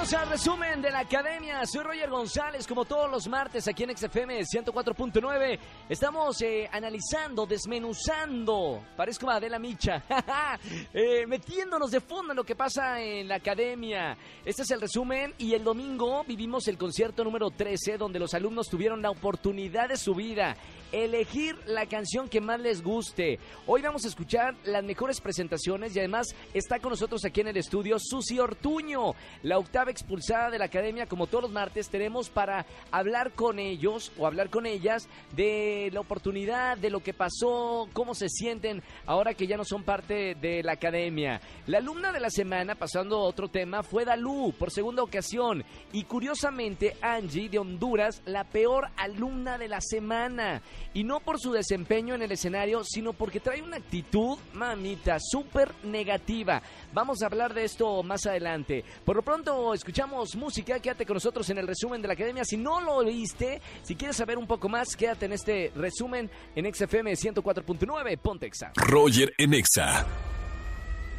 Bienvenidos al resumen de la academia. Soy Roger González, como todos los martes aquí en XFM 104.9. Estamos eh, analizando, desmenuzando, parezco Adela Micha, eh, metiéndonos de fondo en lo que pasa en la academia. Este es el resumen y el domingo vivimos el concierto número 13 donde los alumnos tuvieron la oportunidad de su vida elegir la canción que más les guste. Hoy vamos a escuchar las mejores presentaciones y además está con nosotros aquí en el estudio Susi Ortuño, la octava expulsada de la academia. Como todos los martes tenemos para hablar con ellos o hablar con ellas de la oportunidad, de lo que pasó, cómo se sienten ahora que ya no son parte de la academia. La alumna de la semana, pasando otro tema, fue Dalú por segunda ocasión y curiosamente Angie de Honduras, la peor alumna de la semana. Y no por su desempeño en el escenario, sino porque trae una actitud, mamita, súper negativa. Vamos a hablar de esto más adelante. Por lo pronto, escuchamos música. Quédate con nosotros en el resumen de la academia. Si no lo viste, si quieres saber un poco más, quédate en este resumen en XFM 104.9. Pontexa. Roger en Exa.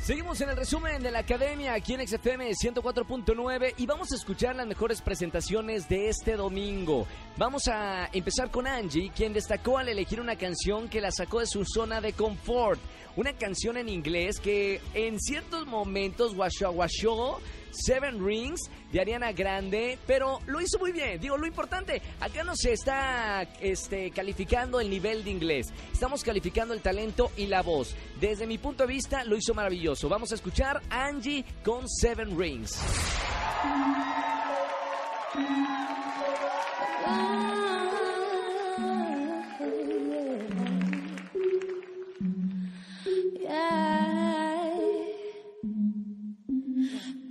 Seguimos en el resumen de la academia aquí en XFM 104.9 y vamos a escuchar las mejores presentaciones de este domingo. Vamos a empezar con Angie, quien destacó al elegir una canción que la sacó de su zona de confort. Una canción en inglés que en ciertos momentos washo washo Seven Rings de Ariana Grande, pero lo hizo muy bien. Digo, lo importante, acá no se está este, calificando el nivel de inglés, estamos calificando el talento y la voz. Desde mi punto de vista, lo hizo maravilloso. Vamos a escuchar Angie con Seven Rings.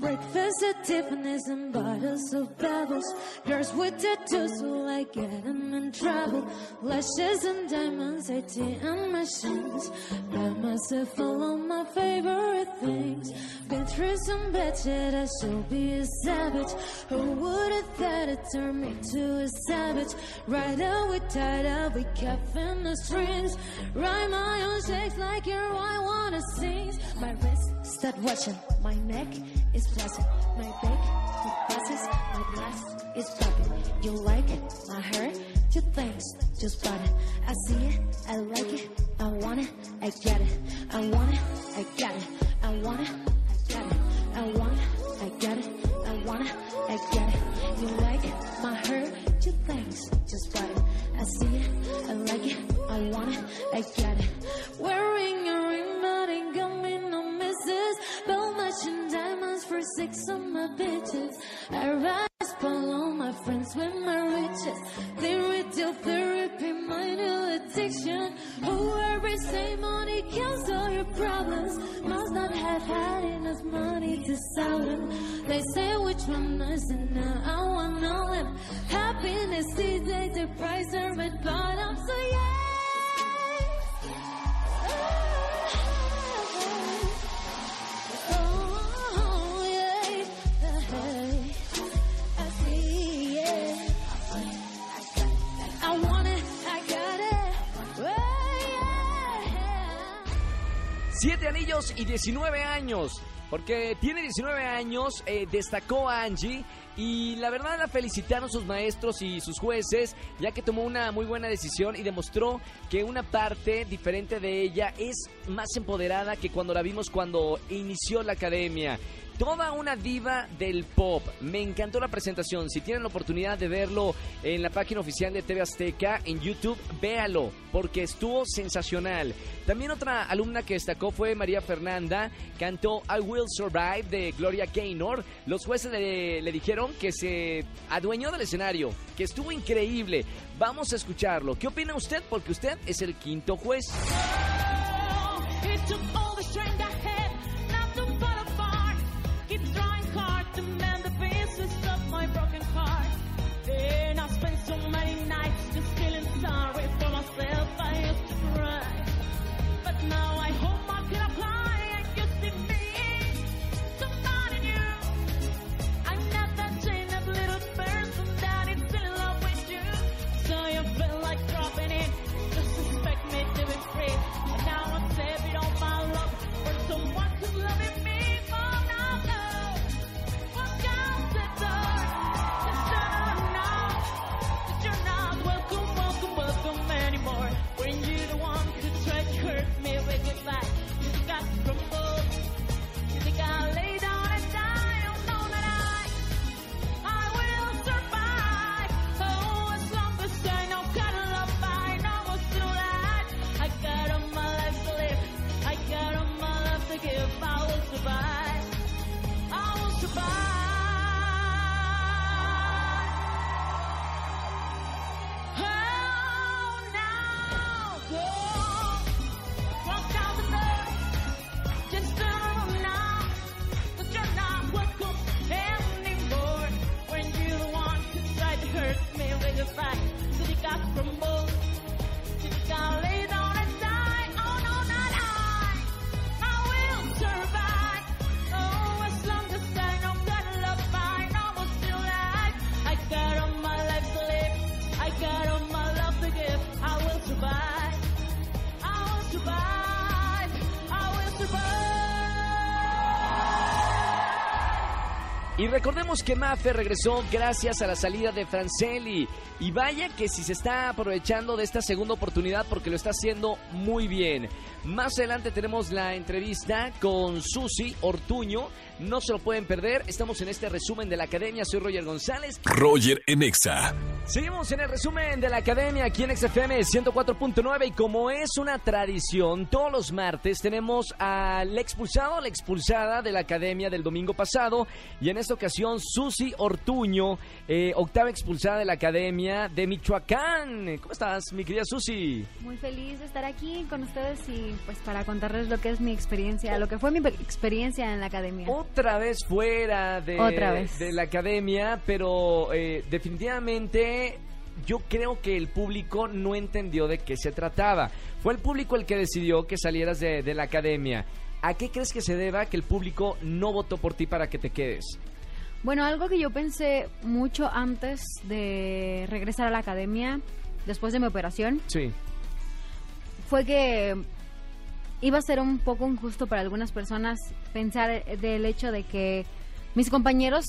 Breakfast at Tiffany's and bottles of pebbles. Girls with tattoos who like get them in trouble. Lashes and diamonds, ATM machines. Buy myself all of my favorite things. Been through some bad shit, I should be a savage. Who would have thought it turned me to a savage? Right out with tied up with caffeine the strings. Write my own shakes like you're I wanna sing. My wrist start watching, my neck is flashing, my back it passes, my glass is popping. You like my hair, two things, just bought it. I see it, I like it, I want it, I get it, I want it, I got it, I want it, I got it, I want it, I got it, I want it, I get it. You like my hair, two things, just bought it. I see it, I like it, I want it, I got it. Wearing six of my bitches. I rise below my friends with my riches. They retail therapy, my new addiction. Who say money kills all your problems. Must not have had enough money to sell them. They say which one is it now? I want all them. Happiness these days, the price are at bottom. So yeah. Siete anillos y 19 años. Porque tiene 19 años, eh, destacó a Angie y la verdad la felicitaron sus maestros y sus jueces, ya que tomó una muy buena decisión y demostró que una parte diferente de ella es más empoderada que cuando la vimos cuando inició la academia. Toda una diva del pop. Me encantó la presentación. Si tienen la oportunidad de verlo en la página oficial de TV Azteca, en YouTube, véalo, porque estuvo sensacional. También otra alumna que destacó fue María Fernanda. Cantó I Will Survive de Gloria Gaynor. Los jueces le, le dijeron que se adueñó del escenario, que estuvo increíble. Vamos a escucharlo. ¿Qué opina usted? Porque usted es el quinto juez. Y recordemos que Mafe regresó gracias a la salida de Francelli. Y vaya que si se está aprovechando de esta segunda oportunidad porque lo está haciendo muy bien. Más adelante tenemos la entrevista con Susi Ortuño. No se lo pueden perder. Estamos en este resumen de la academia. Soy Roger González. Roger en Exa. Seguimos en el resumen de la academia aquí en XFM 104.9 y como es una tradición, todos los martes tenemos al expulsado, la expulsada de la academia del domingo pasado y en esta ocasión Susi Ortuño, eh, octava expulsada de la academia de Michoacán. ¿Cómo estás, mi querida Susi? Muy feliz de estar aquí con ustedes y pues para contarles lo que es mi experiencia, lo que fue mi experiencia en la academia. Otra vez fuera de, Otra vez. de la academia, pero eh, definitivamente yo creo que el público no entendió de qué se trataba. Fue el público el que decidió que salieras de, de la academia. ¿A qué crees que se deba que el público no votó por ti para que te quedes? Bueno, algo que yo pensé mucho antes de regresar a la academia, después de mi operación, Sí. fue que iba a ser un poco injusto para algunas personas pensar del hecho de que mis compañeros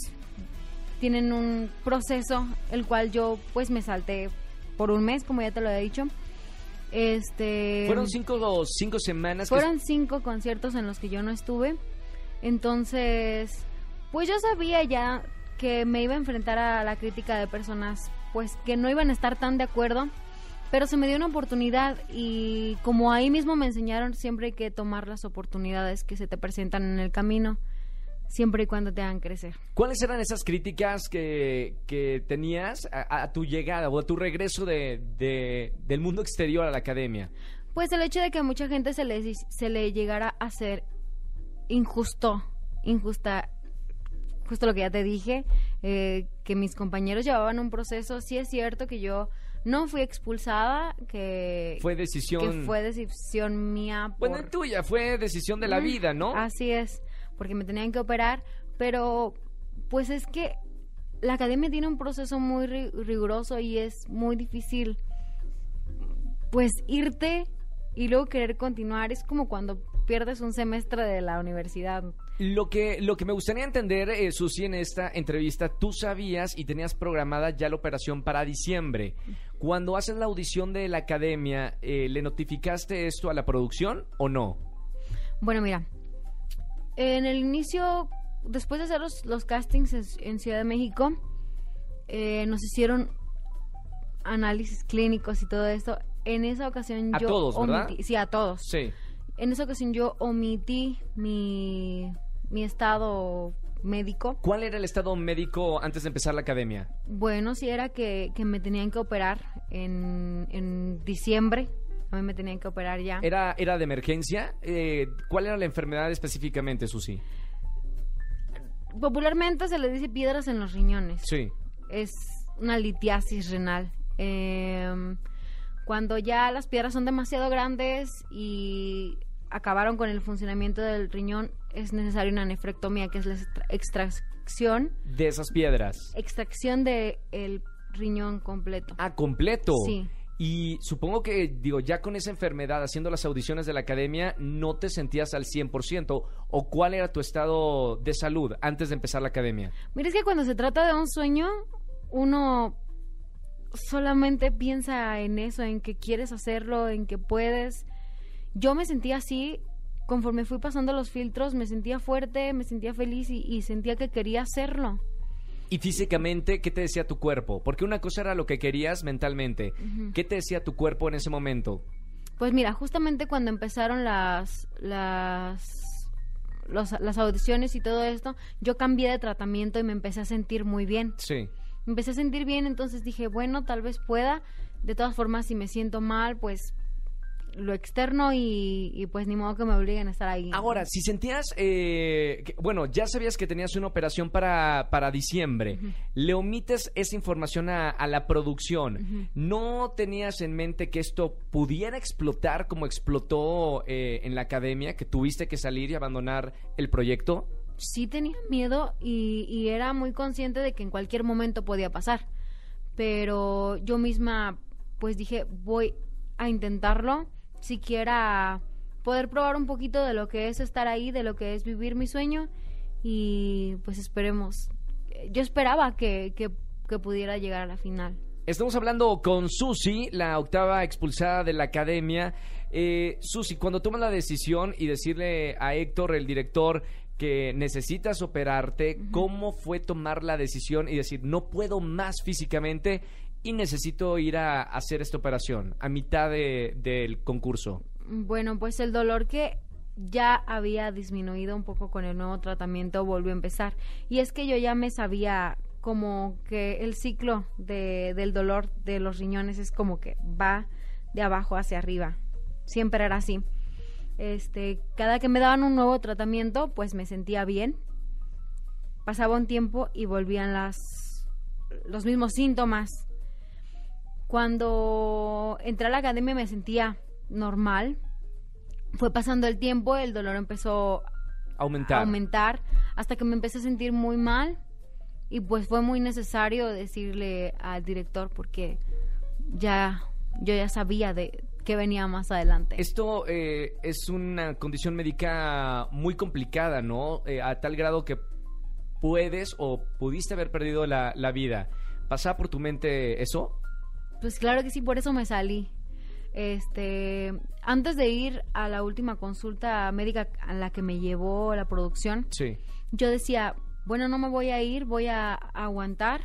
tienen un proceso el cual yo pues me salté por un mes, como ya te lo he dicho. Este Fueron cinco, cinco semanas que fueron cinco conciertos en los que yo no estuve. Entonces, pues yo sabía ya que me iba a enfrentar a la crítica de personas pues que no iban a estar tan de acuerdo, pero se me dio una oportunidad y como ahí mismo me enseñaron, siempre hay que tomar las oportunidades que se te presentan en el camino, siempre y cuando te hagan crecer. ¿Cuáles eran esas críticas que, que tenías a, a tu llegada o a tu regreso de, de- del mundo exterior a la academia? Pues el hecho de que a mucha gente se le, se le llegara a hacer injusto, injusta, justo lo que ya te dije, eh, que mis compañeros llevaban un proceso, sí es cierto que yo no fui expulsada, que Fue decisión... que fue decisión mía. Por, Bueno, tuya, fue decisión de la Mm, vida, ¿no? Así es, porque me tenían que operar, pero pues es que la academia tiene un proceso muy ri- riguroso y es muy difícil pues irte y luego querer continuar. Es como cuando pierdes un semestre de la universidad. Lo que, lo que me gustaría entender, eh, Susi, en esta entrevista, tú sabías y tenías programada ya la operación para diciembre. Cuando haces la audición de la academia, eh, ¿le notificaste esto a la producción o no? Bueno, mira, en el inicio, después de hacer los, los castings en, en Ciudad de México, eh, nos hicieron análisis clínicos y todo esto. En esa ocasión A yo todos, ¿verdad? omití- sí, a todos. Sí. En esa ocasión yo omití mi, mi estado médico. ¿Cuál era el estado médico antes de empezar la academia? Bueno, sí era que, que me tenían que operar en, en diciembre. A mí me tenían que operar ya. ¿Era, era de emergencia? Eh, ¿Cuál era la enfermedad específicamente, Susi? Popularmente se le dice piedras en los riñones. Sí. es una litiasis renal. Eh, cuando ya las piedras son demasiado grandes y acabaron con el funcionamiento del riñón, es necesaria una nefrectomía, que es la extra- extracción, De esas piedras. extracción del riñón completo. Ah, completo. Sí. Y supongo que, digo, ya con esa enfermedad, haciendo las audiciones de la academia, no te sentías al 100%. ¿O cuál era tu estado de salud antes de empezar la academia? Mira, es que cuando se trata de un sueño, uno solamente piensa en eso, en que quieres hacerlo, en que puedes. Yo me sentía así, conforme fui pasando los filtros, me sentía fuerte, me sentía feliz y, y sentía que quería hacerlo. Y físicamente, ¿qué te decía tu cuerpo? Porque una cosa era lo que querías mentalmente. ¿Qué te decía tu cuerpo en ese momento? Pues mira, justamente cuando empezaron las, las, los- las audiciones y todo esto, yo cambié de tratamiento y me empecé a sentir muy bien. Sí. me empecé a sentir bien, entonces dije, bueno, tal vez pueda. De todas formas, si me siento mal, pues lo externo y, y, pues ni modo que me obliguen a estar ahí. Ahora, si sentías, eh, que- bueno, ya sabías que tenías una operación para, para diciembre, le omites esa información a, a la producción. ¿No tenías en mente que esto pudiera explotar como explotó eh, en la academia, que tuviste que salir y abandonar el proyecto? Sí tenía miedo y, y era muy consciente de que en cualquier momento podía pasar. Pero yo misma, pues dije, voy a intentarlo, siquiera poder probar un poquito de lo que es estar ahí, de lo que es vivir mi sueño y pues esperemos yo esperaba que, que, que pudiera llegar a la final. Estamos hablando con Susi, la octava expulsada de la academia. Eh, Susi, cuando tomas la decisión y decirle a Héctor, el director, que necesitas operarte, ¿cómo fue tomar la decisión y decir, no puedo más físicamente y necesito ir a hacer esta operación a mitad de- del concurso? Bueno, pues el dolor que ya había disminuido un poco con el nuevo tratamiento volvió a empezar. Y es que yo ya me sabía como que el ciclo de, del dolor de los riñones es como que va de abajo hacia arriba. Siempre era así. Este, cada que me daban un nuevo tratamiento, pues me sentía bien. Pasaba un tiempo y volvían las los mismos síntomas. Cuando entré a la academia me sentía normal. Fue pasando el tiempo, el dolor empezó Aumentar. a aumentar hasta que me empecé a sentir muy mal y pues fue muy necesario decirle al director porque ya yo ya sabía de qué venía más adelante. Esto eh, es una condición médica muy complicada, ¿no? Eh, a tal grado que puedes o pudiste haber perdido la, la vida. ¿Pasaba por tu mente eso? Pues claro que sí, por eso me salí. Este, antes de ir a la última consulta médica a la que me llevó la producción, Sí. yo decía, bueno, no me voy a ir, voy a aguantar.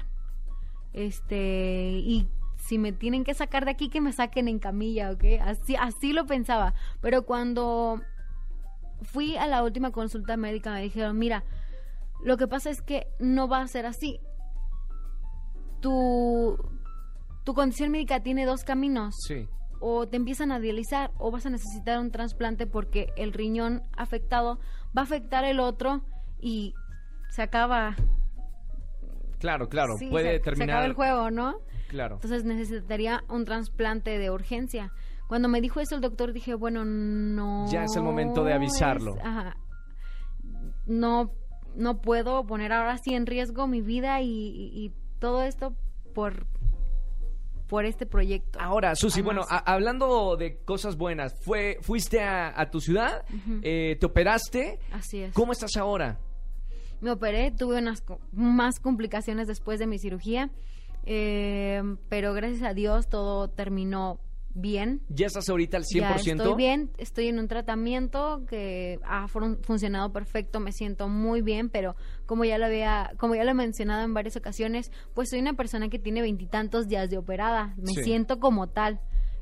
Este, y si me tienen que sacar de aquí, que me saquen en camilla, ¿ok? Así, así lo pensaba. Pero cuando fui a la última consulta médica, me dijeron, mira, lo que pasa es que no va a ser así. Tu, tu condición médica tiene dos caminos Sí. o te empiezan a dializar o vas a necesitar un trasplante porque el riñón afectado va a afectar el otro y se acaba Claro, claro. sí, puede se, se terminar. acaba el juego, ¿no? Claro. Entonces necesitaría un trasplante de urgencia. Cuando me dijo eso el doctor dije, bueno, no Ya es el momento de avisarlo. es- ajá. no no puedo poner ahora sí en riesgo mi vida y, y- y todo esto por por este proyecto. Ahora, Susi, bueno, a- hablando de cosas buenas, fue, fuiste a, a tu ciudad, eh, te operaste. Así es. ¿Cómo estás ahora? Me operé, tuve unas más complicaciones después de mi cirugía, eh, pero gracias a Dios todo terminó bien. ¿Ya estás ahorita al 100%? Ya estoy bien, estoy en un tratamiento que ha fun- funcionado perfecto, me siento muy bien, pero como ya lo había, como ya lo he mencionado en varias ocasiones, pues soy una persona que tiene veintitantos días de operada, me Sí. siento como tal,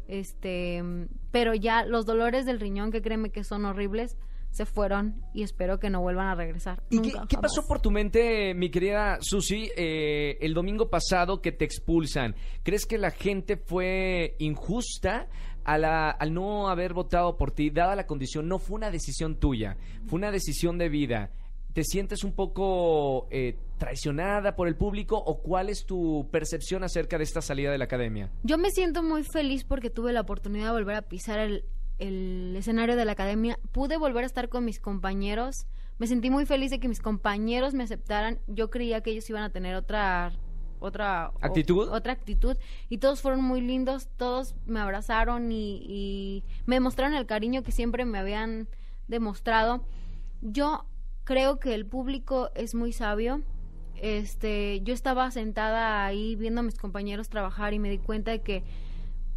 este, pero ya los dolores del riñón, que créeme que son horribles, se fueron y espero que no vuelvan a regresar. ¿Y qué, Nunca, qué pasó por tu mente, mi querida Susi, eh, el domingo pasado que te expulsan? ¿Crees que la gente fue injusta a la- al no haber votado por ti, dada la condición? No fue una decisión tuya, fue una decisión de vida. ¿Te sientes un poco eh, traicionada por el público o cuál es tu percepción acerca de esta salida de la academia? Yo me siento muy feliz porque tuve la oportunidad de volver a pisar el, el escenario de la academia. Pude volver a estar con mis compañeros. Me sentí muy feliz de que mis compañeros me aceptaran. Yo creía que ellos iban a tener otra otra o- ¿Actitud? otra actitud y todos fueron muy lindos todos me abrazaron y, y me demostraron el cariño que siempre me habían demostrado yo creo que el público es muy sabio. Este, yo estaba sentada ahí viendo a mis compañeros trabajar y me di cuenta de que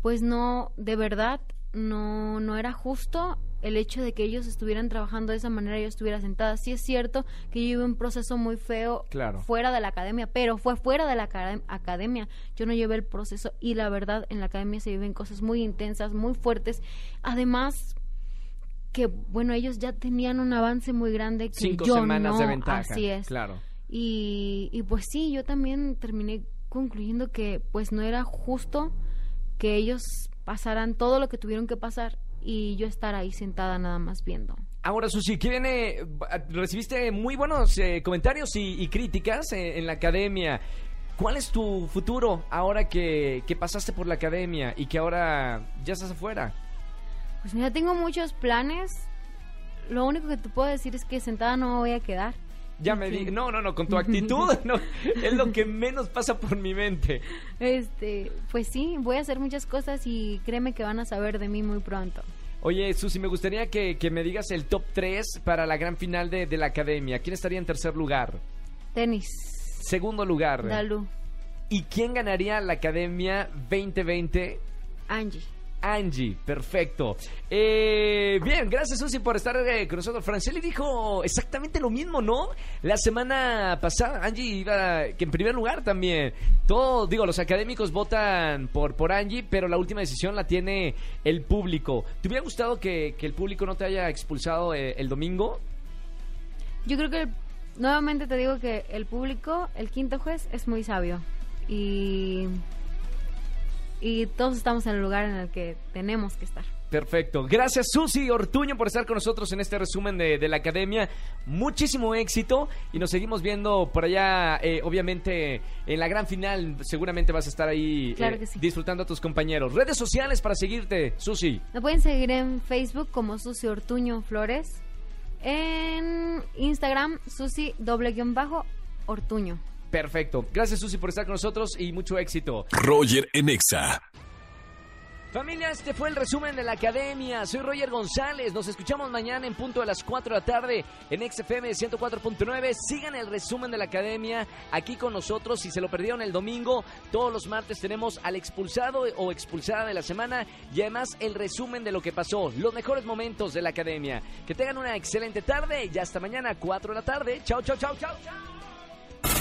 pues no, de verdad no no era justo el hecho de que ellos estuvieran trabajando de esa manera y yo estuviera sentada. Sí es cierto que yo llevé un proceso muy feo Claro. fuera de la academia, pero fue fuera de la acad- academia. Yo no llevé el proceso y la verdad en la academia se viven cosas muy intensas, muy fuertes. Además que bueno, ellos ya tenían un avance muy grande que Cinco yo semanas no, de ventaja. Así es. Claro. Y, y pues sí, yo también terminé concluyendo que pues no era justo que ellos pasaran todo lo que tuvieron que pasar y yo estar ahí sentada nada más viendo. Ahora, Susi, ¿qué viene? Recibiste muy buenos eh, comentarios y, y críticas eh, en la academia. ¿Cuál es tu futuro ahora que, que pasaste por la academia y que ahora ya estás afuera? Pues mira, tengo muchos planes. Lo único que te puedo decir es que sentada no me voy a quedar. Ya me di... No, no, no, con tu actitud no, es lo que menos pasa por mi mente. Este, pues sí, voy a hacer muchas cosas y créeme que van a saber de mí muy pronto. Oye, Susi, me gustaría que, que me digas el top 3 para la gran final de, de la academia. ¿Quién estaría en tercer lugar? Tenis. Segundo lugar. Dalu, ¿Y quién ganaría la Academia 2020? Angie. Angie, perfecto. Eh, bien, gracias Susi por estar eh, con nosotros. Franceli dijo exactamente lo mismo, ¿no? La semana pasada Angie iba que en primer lugar también. Todo, digo, los académicos votan por, por Angie, pero la última decisión la tiene el público. ¿Te hubiera gustado que, que el público no te haya expulsado eh, el domingo? Yo creo que nuevamente te digo que el público, el quinto juez, es muy sabio. Y, y todos estamos en el lugar en el que tenemos que estar. Perfecto. Gracias Susi Ortuño por estar con nosotros en este resumen de, de la academia. Muchísimo éxito y nos seguimos viendo por allá, eh, obviamente en la gran final. Seguramente vas a estar ahí Claro eh, sí. disfrutando a tus compañeros. Redes sociales para seguirte, Susi. Me pueden seguir en Facebook como Susi Ortuño Flores. En Instagram, Susi doble guion bajo Ortuño. Perfecto. Gracias Susi por estar con nosotros y mucho éxito. Roger en Exa. Familia, este fue el resumen de la academia. Soy Roger González. Nos escuchamos mañana en punto de las 4 de la tarde en XFM 104.9. Sigan el resumen de la academia aquí con nosotros. Si se lo perdieron el domingo, todos los martes tenemos al expulsado o expulsada de la semana y además el resumen de lo que pasó, los mejores momentos de la academia. Que tengan una excelente tarde y hasta mañana 4 de la tarde. Chao, chao, chao, chao, chao.